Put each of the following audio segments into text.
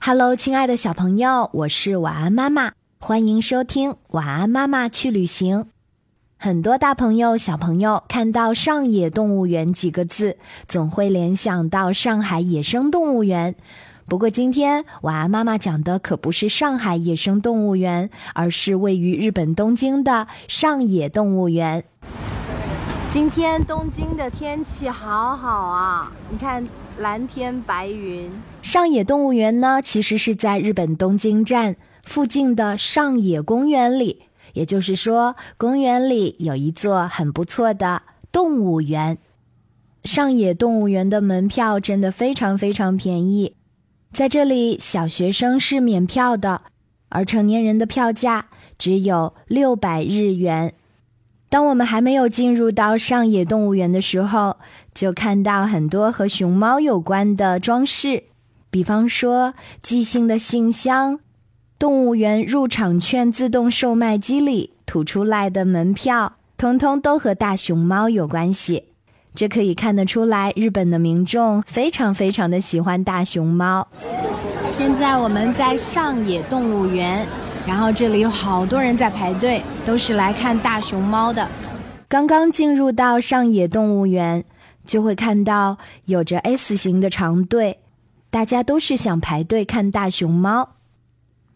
Hello，亲爱的小朋友，我是晚安妈妈，欢迎收听晚安妈妈去旅行。很多大朋友、小朋友看到“上野动物园”几个字，总会联想到上海野生动物园。不过，今天晚安妈妈讲的可不是上海野生动物园，而是位于日本东京的上野动物园。今天东京的天气好好啊，你看蓝天白云。上野动物园呢，其实是在日本东京站附近的上野公园里。也就是说，公园里有一座很不错的动物园。上野动物园的门票真的非常非常便宜，在这里小学生是免票的，而成年人的票价只有六百日元。当我们还没有进入到上野动物园的时候，就看到很多和熊猫有关的装饰，比方说即兴的信箱。动物园入场券自动售卖机里吐出来的门票，通通都和大熊猫有关系。这可以看得出来，日本的民众非常非常的喜欢大熊猫。现在我们在上野动物园，然后这里有好多人在排队，都是来看大熊猫的。刚刚进入到上野动物园，就会看到有着 S 型的长队，大家都是想排队看大熊猫。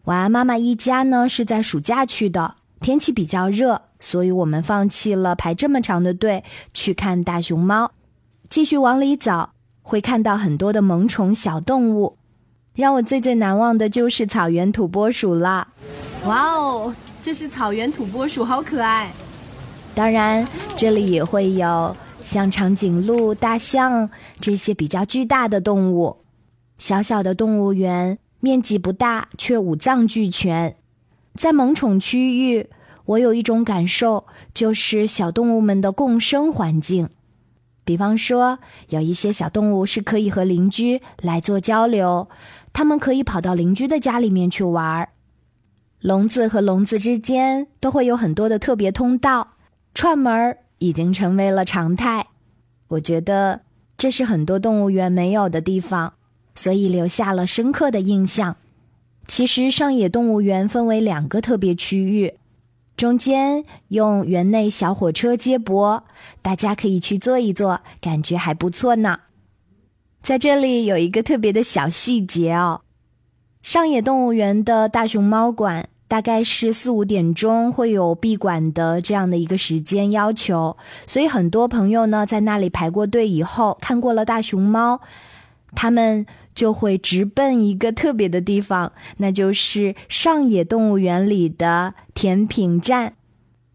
晚安，妈妈一家呢是在暑假去的，天气比较热，所以我们放弃了排这么长的队去看大熊猫。继续往里走，会看到很多的萌宠小动物。让我最最难忘的就是草原土拨鼠了。哇哦，这是草原土拨鼠，好可爱！当然，这里也会有像长颈鹿、大象这些比较巨大的动物。小小的动物园。面积不大，却五脏俱全。在萌宠区域，我有一种感受，就是小动物们的共生环境。比方说，有一些小动物是可以和邻居来做交流，它们可以跑到邻居的家里面去玩儿。笼子和笼子之间都会有很多的特别通道，串门儿已经成为了常态。我觉得这是很多动物园没有的地方。所以留下了深刻的印象。其实上野动物园分为两个特别区域，中间用园内小火车接驳，大家可以去坐一坐，感觉还不错呢。在这里有一个特别的小细节哦，上野动物园的大熊猫馆大概是四五点钟会有闭馆的这样的一个时间要求，所以很多朋友呢在那里排过队以后，看过了大熊猫，他们。就会直奔一个特别的地方，那就是上野动物园里的甜品站。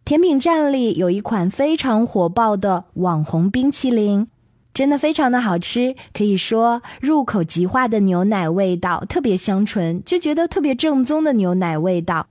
甜品站里有一款非常火爆的网红冰淇淋，真的非常的好吃，可以说入口即化的牛奶味道，特别香醇，就觉得特别正宗的牛奶味道。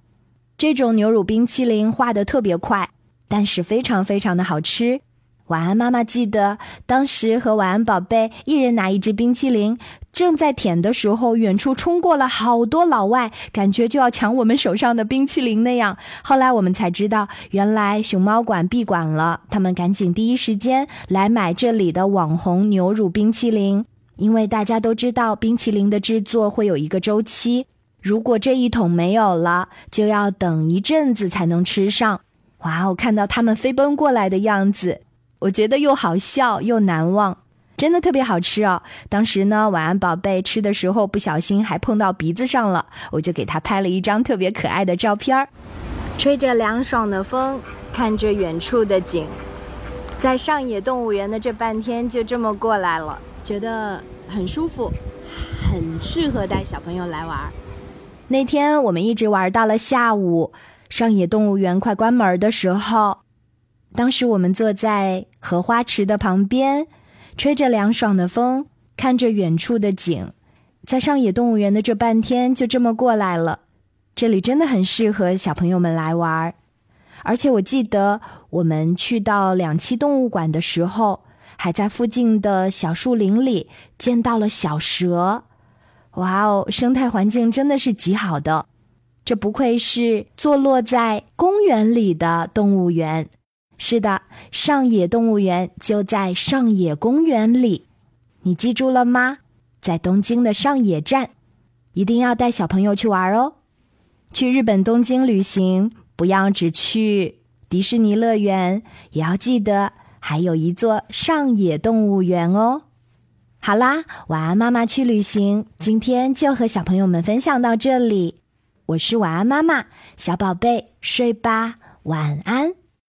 这种牛乳冰淇淋化的特别快，但是非常非常的好吃。晚安，妈妈记得当时和晚安宝贝一人拿一支冰淇淋，正在舔的时候，远处冲过了好多老外，感觉就要抢我们手上的冰淇淋那样。后来我们才知道，原来熊猫馆闭馆了，他们赶紧第一时间来买这里的网红牛乳冰淇淋，因为大家都知道冰淇淋的制作会有一个周期，如果这一桶没有了，就要等一阵子才能吃上。哇，我看到他们飞奔过来的样子。我觉得又好笑又难忘，真的特别好吃哦！当时呢，晚安宝贝吃的时候不小心还碰到鼻子上了，我就给他拍了一张特别可爱的照片儿。吹着凉爽的风，看着远处的景，在上野动物园的这半天就这么过来了，觉得很舒服，很适合带小朋友来玩。那天我们一直玩到了下午，上野动物园快关门的时候。当时我们坐在荷花池的旁边，吹着凉爽的风，看着远处的景，在上野动物园的这半天就这么过来了。这里真的很适合小朋友们来玩儿，而且我记得我们去到两栖动物馆的时候，还在附近的小树林里见到了小蛇。哇哦，生态环境真的是极好的，这不愧是坐落在公园里的动物园。是的，上野动物园就在上野公园里，你记住了吗？在东京的上野站，一定要带小朋友去玩哦。去日本东京旅行，不要只去迪士尼乐园，也要记得还有一座上野动物园哦。好啦，晚安妈妈去旅行，今天就和小朋友们分享到这里。我是晚安妈妈，小宝贝睡吧，晚安。